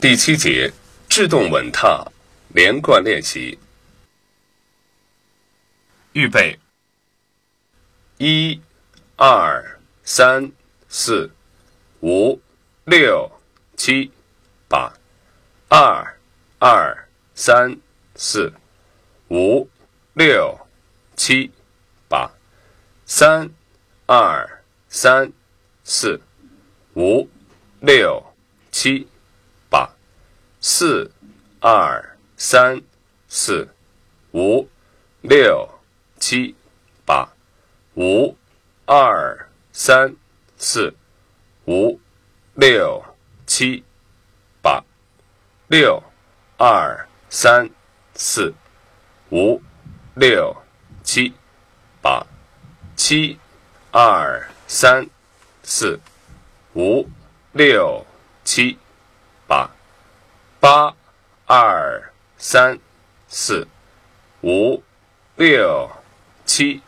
第七节，制动稳踏，连贯练习。预备，一、二、三、四、五、六、七、八。二、二、三、四、五、六、七、八。三、二、三、四、五、六、七。四、二、三、四、五、六、七、八。五、二、三、四、五、六、七、八。六、二、三、四、五、六、七、八。七、二、三、四、五、六、七、八。八、二、三、四、五、六、七。